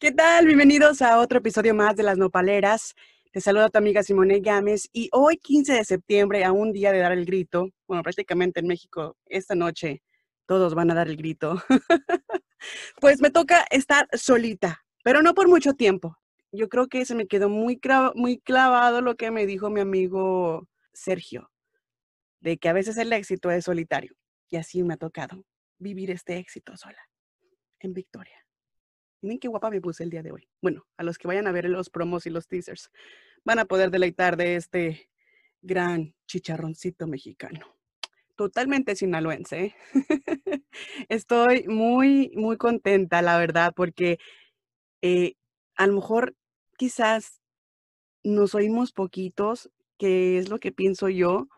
¿Qué tal? Bienvenidos a otro episodio más de Las Nopaleras. Te saluda tu amiga Simone Gámez y hoy 15 de septiembre, a un día de dar el grito, bueno, prácticamente en México esta noche todos van a dar el grito, pues me toca estar solita, pero no por mucho tiempo. Yo creo que se me quedó muy, muy clavado lo que me dijo mi amigo Sergio, de que a veces el éxito es solitario y así me ha tocado vivir este éxito sola en Victoria. Miren qué guapa me puse el día de hoy. Bueno, a los que vayan a ver los promos y los teasers, van a poder deleitar de este gran chicharroncito mexicano. Totalmente sinaloense. ¿eh? Estoy muy, muy contenta, la verdad, porque eh, a lo mejor quizás nos oímos poquitos, que es lo que pienso yo,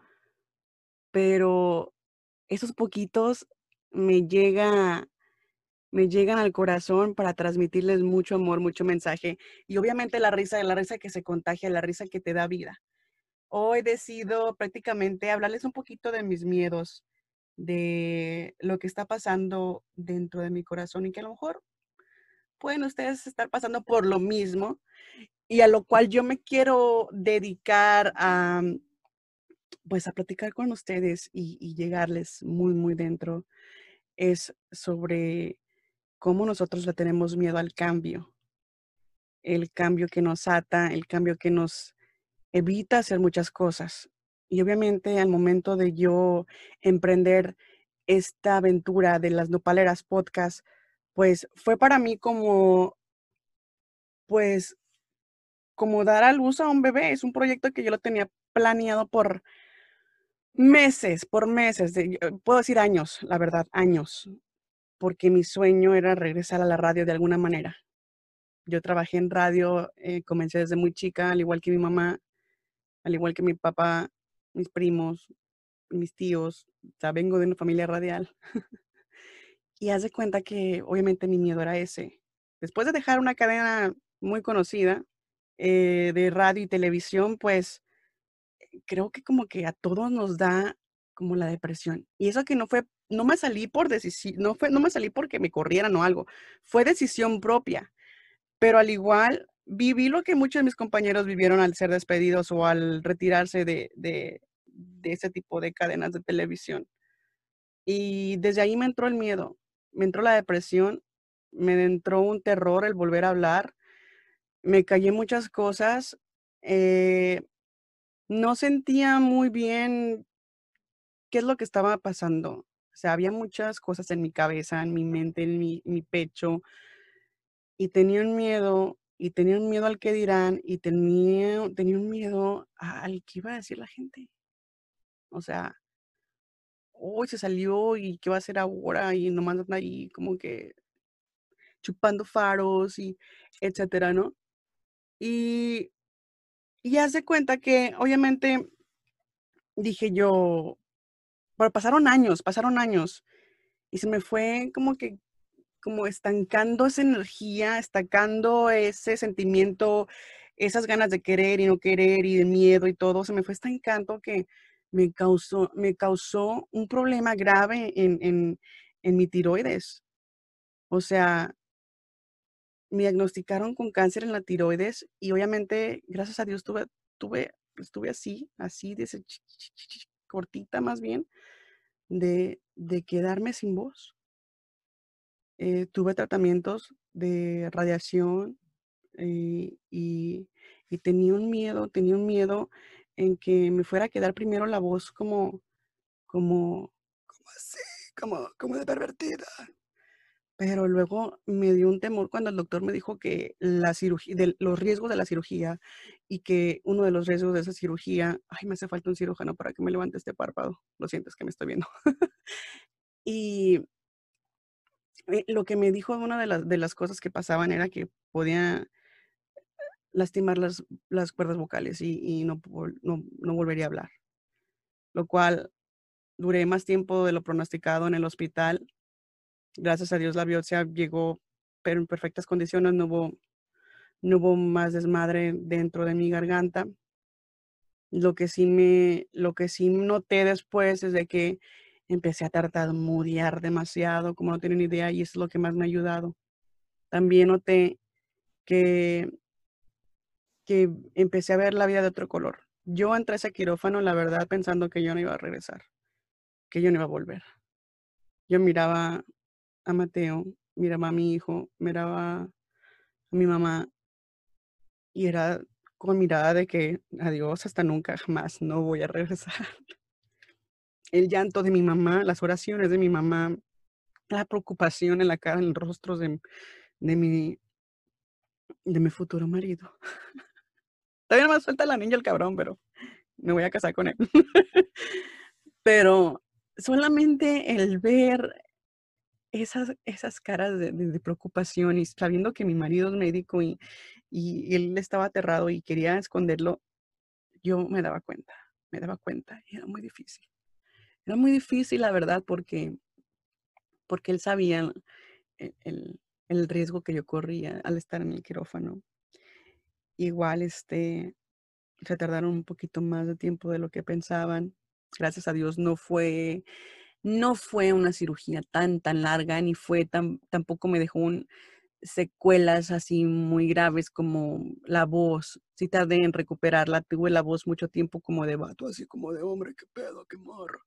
pero esos poquitos me llega me llegan al corazón para transmitirles mucho amor, mucho mensaje y obviamente la risa, la risa que se contagia, la risa que te da vida. Hoy decido prácticamente hablarles un poquito de mis miedos, de lo que está pasando dentro de mi corazón y que a lo mejor pueden ustedes estar pasando por lo mismo y a lo cual yo me quiero dedicar a pues a platicar con ustedes y, y llegarles muy muy dentro es sobre cómo nosotros le tenemos miedo al cambio, el cambio que nos ata, el cambio que nos evita hacer muchas cosas. Y obviamente al momento de yo emprender esta aventura de las Nopaleras Podcast, pues fue para mí como, pues, como dar a luz a un bebé. Es un proyecto que yo lo tenía planeado por meses, por meses, puedo decir años, la verdad, años porque mi sueño era regresar a la radio de alguna manera. Yo trabajé en radio, eh, comencé desde muy chica, al igual que mi mamá, al igual que mi papá, mis primos, mis tíos, o sea, vengo de una familia radial. y haz de cuenta que obviamente mi miedo era ese. Después de dejar una cadena muy conocida eh, de radio y televisión, pues creo que como que a todos nos da como la depresión. Y eso que no fue no me salí por decisión, no, fue, no me salí porque me corrieran o algo, fue decisión propia. Pero al igual, viví lo que muchos de mis compañeros vivieron al ser despedidos o al retirarse de, de, ese tipo de cadenas de televisión. Y desde ahí me entró el miedo, me entró la depresión, me entró un terror el volver a hablar, me callé muchas cosas, eh, no sentía muy bien qué es lo que estaba pasando. O sea, había muchas cosas en mi cabeza, en mi mente, en mi, pecho, y tenía un miedo, y tenía un miedo al que dirán, y tenía, tenía un miedo al que iba a decir la gente. O sea, hoy se salió y qué va a hacer ahora, y nomás anda ahí como que chupando faros y etcétera, ¿no? Y, y haz de cuenta que obviamente dije yo, pero pasaron años, pasaron años. Y se me fue como que, como estancando esa energía, estancando ese sentimiento, esas ganas de querer y no querer y de miedo y todo. Se me fue estancando que me causó, me causó un problema grave en, en, en mi tiroides. O sea, me diagnosticaron con cáncer en la tiroides y obviamente, gracias a Dios, tuve, tuve, estuve así, así, de ese cortita más bien, de, de quedarme sin voz. Eh, tuve tratamientos de radiación eh, y, y, tenía un miedo, tenía un miedo en que me fuera a quedar primero la voz como, como, como así, como, como de pervertida. Pero luego me dio un temor cuando el doctor me dijo que la cirugía, de los riesgos de la cirugía y que uno de los riesgos de esa cirugía, ay, me hace falta un cirujano para que me levante este párpado. Lo siento, es que me estoy viendo. y eh, lo que me dijo una de las, de las cosas que pasaban era que podía lastimar las, las cuerdas vocales y, y no, no, no volvería a hablar. Lo cual duré más tiempo de lo pronosticado en el hospital gracias a Dios la biopsia llegó pero en perfectas condiciones, no hubo, no hubo más desmadre dentro de mi garganta. Lo que sí me, lo que sí noté después es de que empecé a tartamudear demasiado, como no tienen idea, y eso es lo que más me ha ayudado. También noté que, que empecé a ver la vida de otro color. Yo entré a ese quirófano, la verdad, pensando que yo no iba a regresar, que yo no iba a volver. Yo miraba a Mateo, miraba a mi hijo, miraba a mi mamá y era con mirada de que adiós, hasta nunca, jamás, no voy a regresar. El llanto de mi mamá, las oraciones de mi mamá, la preocupación en la cara, en los rostros de, de mi, de mi futuro marido. Todavía no me suelta la niña el cabrón, pero me voy a casar con él. pero solamente el ver esas, esas caras de, preocupación y sabiendo que mi marido es médico y, y él estaba aterrado y quería esconderlo, yo me daba cuenta, me daba cuenta y era muy difícil. Era muy difícil, la verdad, porque, porque él sabía el, el, riesgo que yo corría al estar en el quirófano. Igual, este, se tardaron un poquito más de tiempo de lo que pensaban. Gracias a Dios no fue, no fue una cirugía tan, tan larga, ni fue tan, tampoco me dejó secuelas así muy graves como la voz. Sí tardé en recuperarla, tuve la voz mucho tiempo como de vato, así como de hombre, qué pedo, qué morro.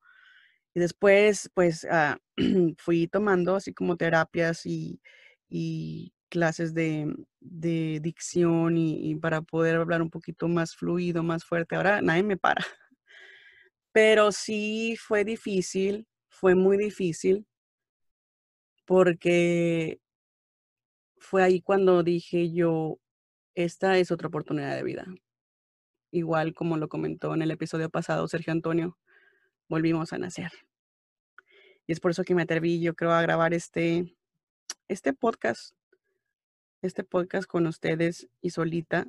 Y después, pues, ah, fui tomando así como terapias y, clases de, dicción y, para poder hablar un poquito más fluido, más fuerte. Ahora nadie me para. Pero sí fue difícil, fue muy difícil, porque fue ahí cuando dije yo, esta es otra oportunidad de vida. Igual como lo comentó en el episodio pasado Sergio Antonio, volvimos a nacer. Y es por eso que me atreví, yo creo, a grabar este, este podcast, este podcast con ustedes y solita.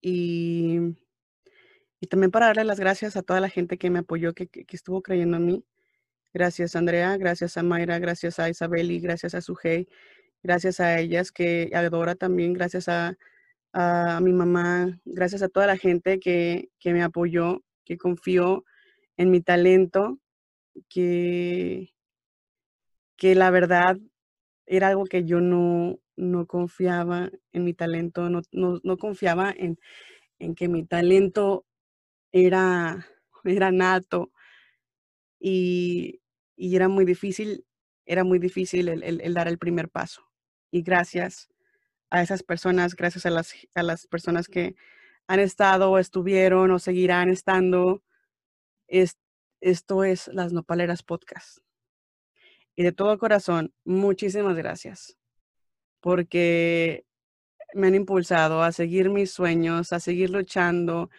Y, y también para darle las gracias a toda la gente que me apoyó, que, que, estuvo creyendo en mí. Gracias Andrea, gracias a Mayra, gracias a Isabel y gracias a Sujei gracias a ellas que adora también, gracias a, mi mamá, gracias a toda la gente que, me apoyó, que confió en mi talento, que, que la verdad era algo que yo no, no confiaba en mi talento, no, no, confiaba en, en, que mi talento era, era nato y, y, era muy difícil, era muy difícil el dar el primer paso y gracias a esas personas, gracias a las, a las personas que han estado, estuvieron o seguirán estando. Es, esto es Las Nopaleras Podcast. Y de todo corazón, muchísimas gracias, porque me han impulsado a seguir mis sueños, a seguir luchando,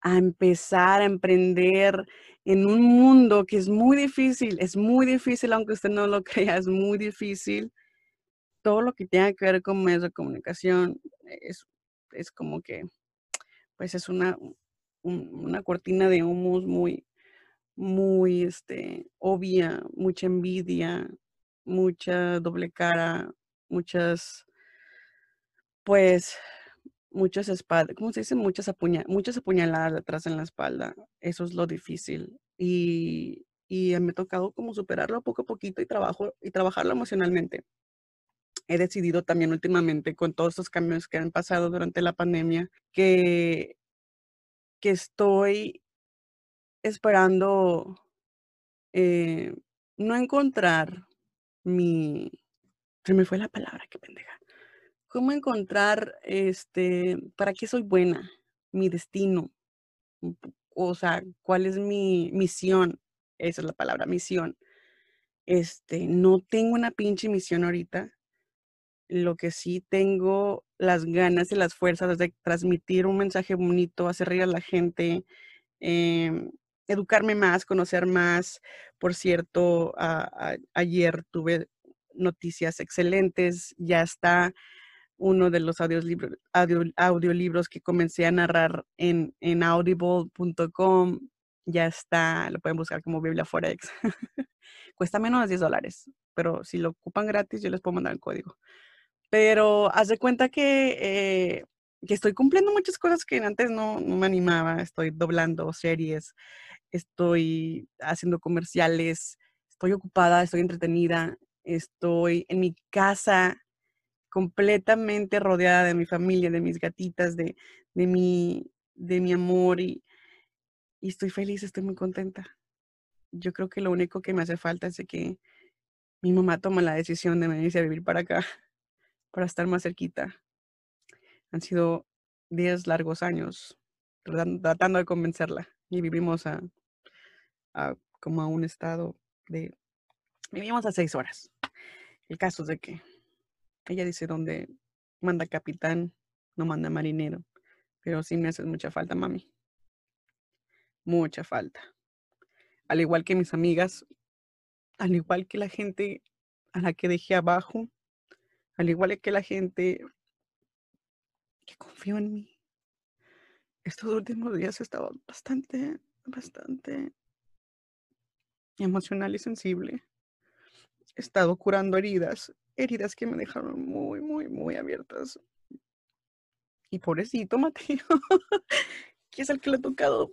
a empezar a emprender en un mundo que es muy difícil, es muy difícil, aunque usted no lo crea, es muy difícil todo lo que tenga que ver con medios de comunicación es, es como que, pues es una, una cortina de humus muy, muy este, obvia, mucha envidia, mucha doble cara, muchas, pues, muchas espadas, ¿cómo se dice? Muchas, apuña muchas apuñaladas detrás en la espalda. Eso es lo difícil. Y, y me ha tocado como superarlo poco a poquito y, trabajo, y trabajarlo emocionalmente he decidido también últimamente con todos estos cambios que han pasado durante la pandemia que, que estoy esperando eh, no encontrar mi... Se me fue la palabra, qué pendeja. ¿Cómo encontrar, este, para qué soy buena? Mi destino. O sea, ¿cuál es mi misión? Esa es la palabra, misión. Este, no tengo una pinche misión ahorita lo que sí tengo las ganas y las fuerzas de transmitir un mensaje bonito, hacer reír a la gente, em, educarme más, conocer más. Por cierto, ayer tuve noticias excelentes, ya está uno de los audiolibros, audiolibros que comencé a narrar en, en audible.com, ya está, lo pueden buscar como Biblia Forex. Cuesta menos de 10 dólares, pero si lo ocupan gratis, yo les puedo mandar el código. Pero haz de cuenta que, eh, que estoy cumpliendo muchas cosas que antes no, no, me animaba. Estoy doblando series, estoy haciendo comerciales, estoy ocupada, estoy entretenida, estoy en mi casa completamente rodeada de mi familia, de mis gatitas, de, de, mi, de mi amor y, y estoy feliz, estoy muy contenta. Yo creo que lo único que me hace falta es que mi mamá tome la decisión de venirse a vivir para acá, para estar más cerquita. Han sido 10 largos años tratando de convencerla y vivimos a, a como a un estado de... Vivimos a seis horas. El caso es de que ella dice donde manda capitán, no manda marinero. Pero sí me hace mucha falta, mami. Mucha falta. Al igual que mis amigas, al igual que la gente a la que dejé abajo, al igual que la gente que confió en mí. Estos últimos días he estado bastante, bastante emocional y sensible. He estado curando heridas, heridas que me dejaron muy, muy, muy abiertas. Y pobrecito Mateo, que es el que le ha tocado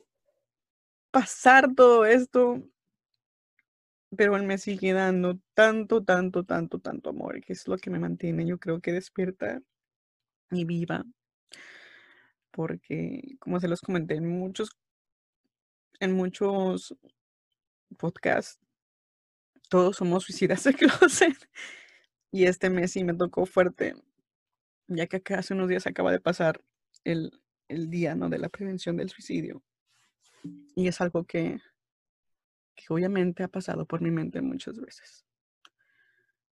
pasar todo esto, pero él me sigue dando tanto, tanto, tanto, tanto amor, que es lo que me mantiene, yo creo que despierta y viva. Porque, como se los comenté en muchos, en muchos podcast, todos somos suicidas de closet. Y este mes sí me tocó fuerte, ya que acá hace unos días acaba de pasar el, el día ¿no? de la prevención del suicidio. Y es algo que, que obviamente ha pasado por mi mente muchas veces.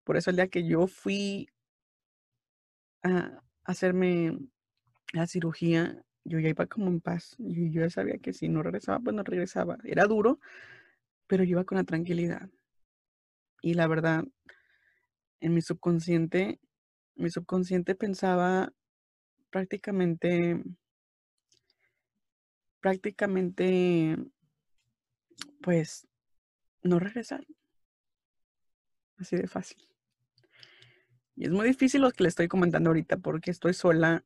Por eso el día que yo fui a hacerme la cirugía, yo ya iba como en paz. Yo, yo ya sabía que si no regresaba, pues no regresaba. Era duro, pero yo iba con la tranquilidad. Y la verdad, en mi subconsciente, mi subconsciente pensaba prácticamente, prácticamente, pues, no regresar. Así de fácil. Y es muy difícil lo que le estoy comentando ahorita porque estoy sola,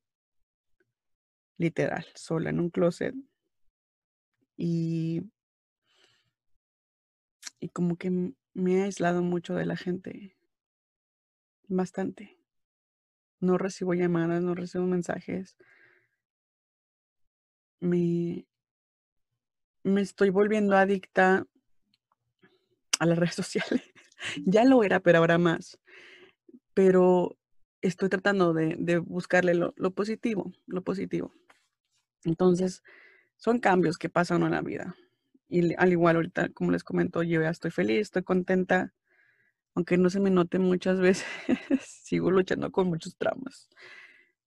literal, sola en un closet. Y y como que me he aislado mucho de la gente. Bastante. No recibo llamadas, no recibo mensajes. Me, me estoy volviendo adicta a las redes sociales. ya lo era, pero ahora más. Pero estoy tratando de, de buscarle lo, lo, positivo, lo positivo. Entonces, son cambios que pasan en la vida. Y al igual ahorita, como les comento, yo ya estoy feliz, estoy contenta, aunque no se me note muchas veces, sigo luchando con muchos traumas.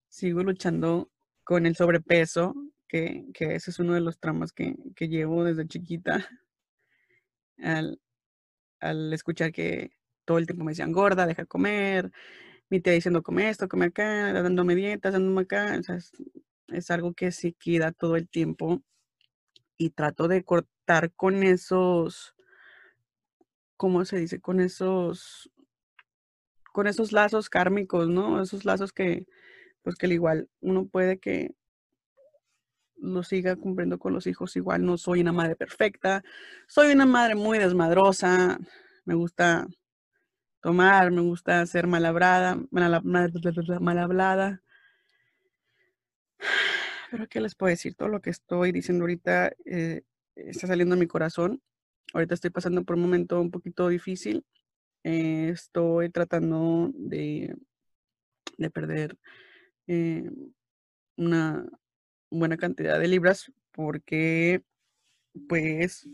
Sigo luchando con el sobrepeso, que, que ese es uno de los traumas que, que llevo desde chiquita. Al, escuchar que todo el tiempo me decían gorda, deja comer, mi tía diciendo come esto, come acá, dándome dietas, dándome acá. Es, es algo que sí queda todo el tiempo y trato de cortar con esos, ¿cómo se dice? Con esos, con esos lazos kármicos, ¿no? Esos lazos que, pues que al igual uno puede que lo siga cumpliendo con los hijos. Igual no soy una madre perfecta, soy una madre muy desmadrosa, me gusta tomar, me gusta ser mal, mal hablada, pero ¿qué les puedo decir? Todo lo que estoy diciendo ahorita eh, está saliendo de mi corazón. Ahorita estoy pasando por un momento un poquito difícil. Eh, estoy tratando de, de perder eh, una buena cantidad de libras porque pues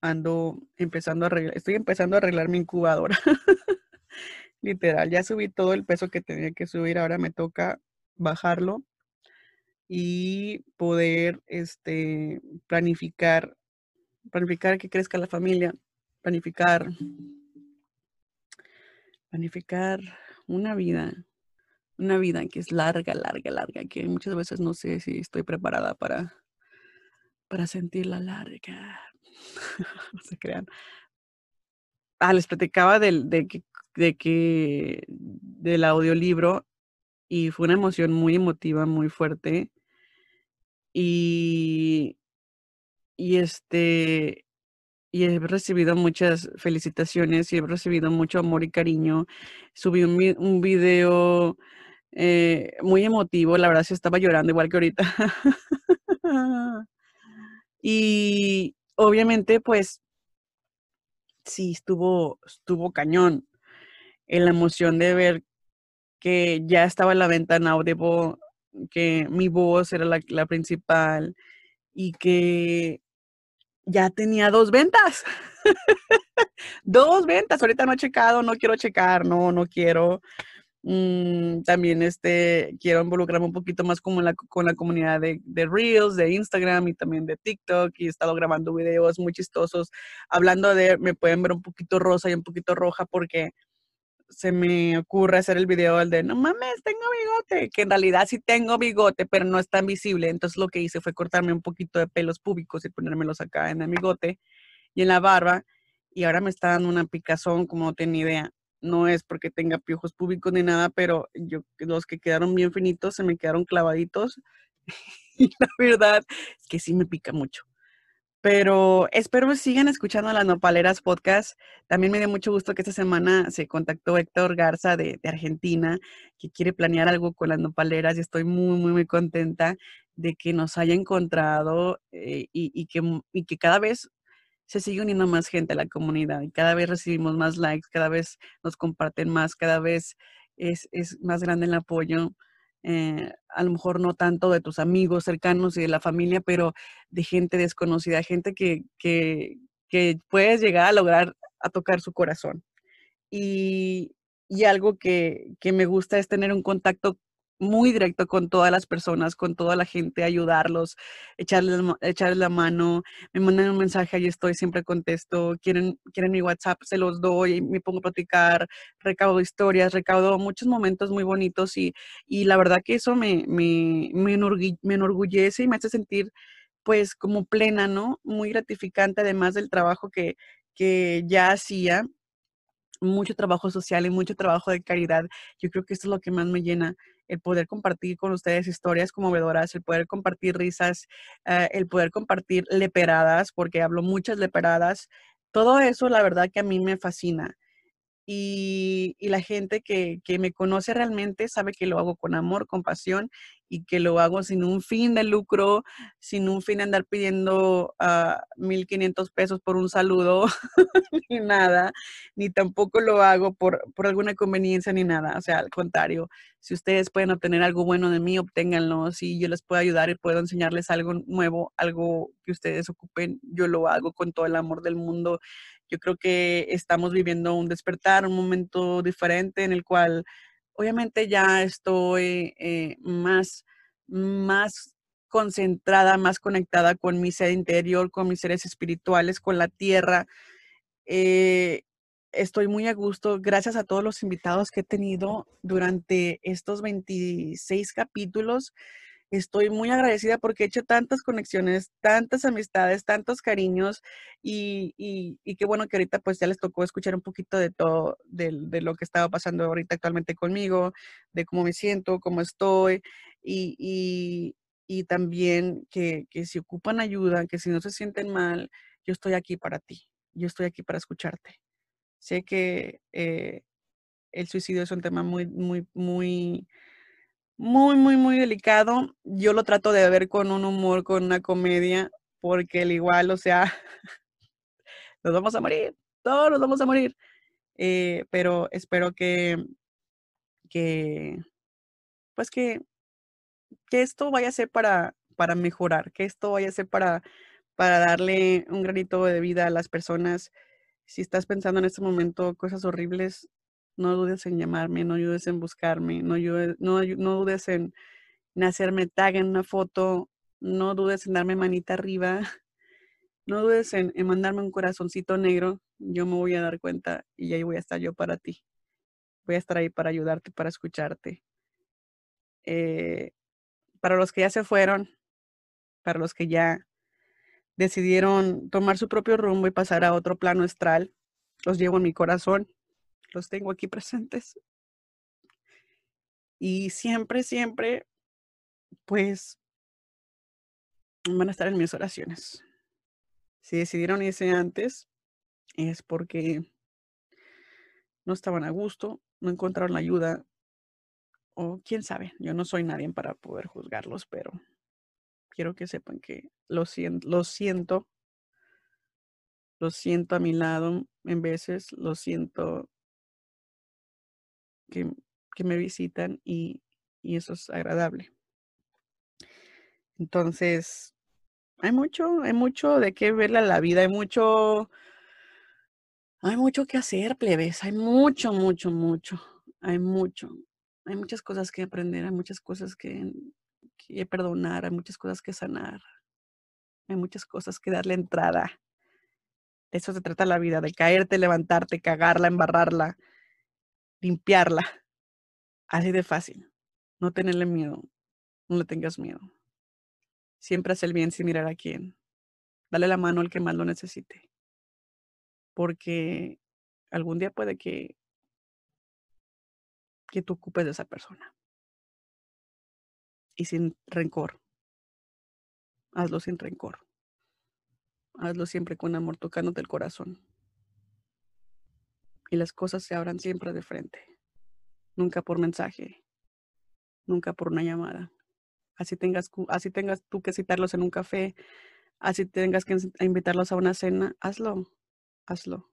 ando empezando a arreglar, estoy empezando a arreglar mi incubadora. Literal, ya subí todo el peso que tenía que subir, ahora me toca bajarlo y poder este, planificar, planificar que crezca la familia, planificar, planificar una vida, una vida que es larga, larga, larga, que muchas veces no sé si estoy preparada para, para sentirla larga. no se crean. Ah, les platicaba del, de que, de que, del audiolibro y fue una emoción muy emotiva, muy fuerte. Y, y este, y he recibido muchas felicitaciones y he recibido mucho amor y cariño. Subí un, video eh, muy emotivo, la verdad sí estaba llorando igual que ahorita. y obviamente pues sí estuvo, estuvo cañón en la emoción de ver que ya estaba en la venta en Audible, que mi voz era la, la principal y que ya tenía dos ventas. dos ventas. Ahorita no he checado, no quiero checar, no, no quiero. Mm, también este, quiero involucrarme un poquito más como la, con la comunidad de, de, Reels, de Instagram y también de TikTok. Y he estado grabando videos muy chistosos. Hablando de, me pueden ver un poquito rosa y un poquito roja porque se me ocurre hacer el video el de, no mames, tengo bigote, que en realidad sí tengo bigote, pero no es tan visible. Entonces lo que hice fue cortarme un poquito de pelos púbicos y ponérmelos acá en el bigote y en la barba. Y ahora me está dando una picazón como no ni idea. No es porque tenga piojos púbicos ni nada, pero yo, los que quedaron bien finitos se me quedaron clavaditos. y la verdad es que sí me pica mucho. Pero espero que sigan escuchando las Nopaleras Podcast. También me dio mucho gusto que esta semana se contactó Héctor Garza de, Argentina, que quiere planear algo con las Nopaleras y estoy muy, muy, muy contenta de que nos haya encontrado eh, y, que, y que cada vez se sigue uniendo más gente a la comunidad y cada vez recibimos más likes, cada vez nos comparten más, cada vez es, es más grande el apoyo. Eh, a lo mejor no tanto de tus amigos cercanos y de la familia, pero de gente desconocida, gente que, que, que puedes llegar a lograr a tocar su corazón. Y, y algo que, que, me gusta es tener un contacto muy directo con todas las personas, con toda la gente, ayudarlos, echarles, echarles la mano, me mandan un mensaje, ahí estoy, siempre contesto, quieren, quieren mi WhatsApp, se los doy, me pongo a platicar, recaudo historias, recaudo muchos momentos muy bonitos y, y la verdad que eso me, me, me, enorgullece y me hace sentir pues como plena, ¿no? Muy gratificante además del trabajo que, que ya hacía mucho trabajo social y mucho trabajo de caridad. Yo creo que esto es lo que más me llena, el poder compartir con ustedes historias conmovedoras, el poder compartir risas, eh, el poder compartir leperadas, porque hablo muchas leperadas. Todo eso, la verdad que a mí me fascina y, la gente que, me conoce realmente sabe que lo hago con amor, con pasión y que lo hago sin un fin de lucro, sin un fin de andar pidiendo uh, ah, 1.500 pesos por un saludo, ni nada, ni tampoco lo hago por, por alguna conveniencia ni nada. O sea, al contrario, si ustedes pueden obtener algo bueno de mí, obténganlo. Si yo les puedo ayudar y puedo enseñarles algo nuevo, algo que ustedes ocupen, yo lo hago con todo el amor del mundo yo creo que estamos viviendo un despertar, un momento diferente en el cual obviamente ya estoy eh, más, más concentrada, más conectada con mi ser interior, con mis seres espirituales, con la tierra. Eh, estoy muy a gusto gracias a todos los invitados que he tenido durante estos 26 capítulos. Estoy muy agradecida porque he hecho tantas conexiones, tantas amistades, tantos cariños y, y, qué bueno que ahorita pues ya les tocó escuchar un poquito de todo, de, de, lo que estaba pasando ahorita actualmente conmigo, de cómo me siento, cómo estoy y, y también que, que si ocupan ayuda, que si no se sienten mal, yo estoy aquí para ti, yo estoy aquí para escucharte. Sé que eh, el suicidio es un tema muy, muy, muy muy, muy, muy delicado. Yo lo trato de ver con un humor, con una comedia, porque el igual, o sea, nos vamos a morir, todos nos vamos a morir. Eh, pero espero que, que, pues que, que esto vaya a ser para, para mejorar, que esto vaya a ser para, para darle un granito de vida a las personas. Si estás pensando en este momento cosas horribles, no dudes en llamarme, no dudes en buscarme, no, no, no dudes en, hacerme tag en una foto, no dudes en darme manita arriba, no dudes en, mandarme un corazoncito negro, yo me voy a dar cuenta y ahí voy a estar yo para ti. Voy a estar ahí para ayudarte, para escucharte. Eh, para los que ya se fueron, para los que ya decidieron tomar su propio rumbo y pasar a otro plano astral, los llevo en mi corazón los tengo aquí presentes. Y siempre, siempre, pues, van a estar en mis oraciones. Si decidieron irse antes, es porque no estaban a gusto, no encontraron la ayuda, o quién sabe, yo no soy nadie para poder juzgarlos, pero quiero que sepan que lo siento, lo siento, lo siento a mi lado en veces, lo siento que, me visitan y, y eso es agradable. Entonces, hay mucho, hay mucho de qué verle a la vida, hay mucho, hay mucho que hacer, plebes, hay mucho, mucho, mucho, hay mucho, hay muchas cosas que aprender, hay muchas cosas que, que perdonar, hay muchas cosas que sanar, hay muchas cosas que darle entrada. De eso se trata la vida, de caerte, levantarte, cagarla, embarrarla, limpiarla. Así de fácil. No tenerle miedo, no le tengas miedo. Siempre haz el bien sin mirar a quién. Dale la mano al que más lo necesite. Porque algún día puede que, que tú ocupes de esa persona. Y sin rencor. Hazlo sin rencor. Hazlo siempre con amor, tocándote el corazón. Y las cosas se abran siempre de frente. Nunca por mensaje. Nunca por una llamada así tengas, así tengas tú que citarlos en un café, así tengas que invitarlos a una cena, hazlo, hazlo.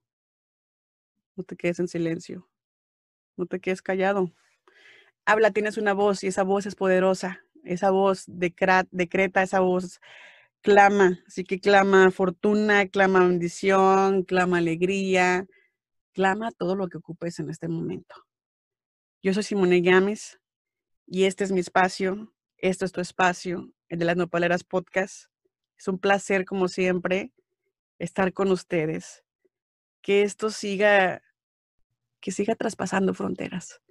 No te quedes en silencio, no te quedes callado. Habla, tienes una voz y esa voz es poderosa, esa voz decreta, esa voz clama, así que clama fortuna, clama bendición, clama alegría, clama todo lo que ocupes en este momento. Yo soy Simone Gámez y este es mi espacio esto es tu espacio, el de las Nopaleras Podcast. Es un placer, como siempre, estar con ustedes. Que esto siga, que siga traspasando fronteras.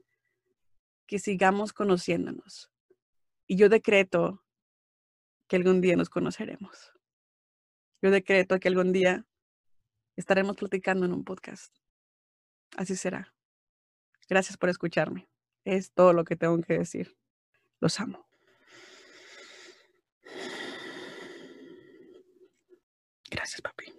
Que sigamos conociéndonos. Y yo decreto que algún día nos conoceremos. Yo decreto que algún día estaremos platicando en un podcast. Así será. Gracias por escucharme. Es todo lo que tengo que decir. Los amo. Gracias, papi.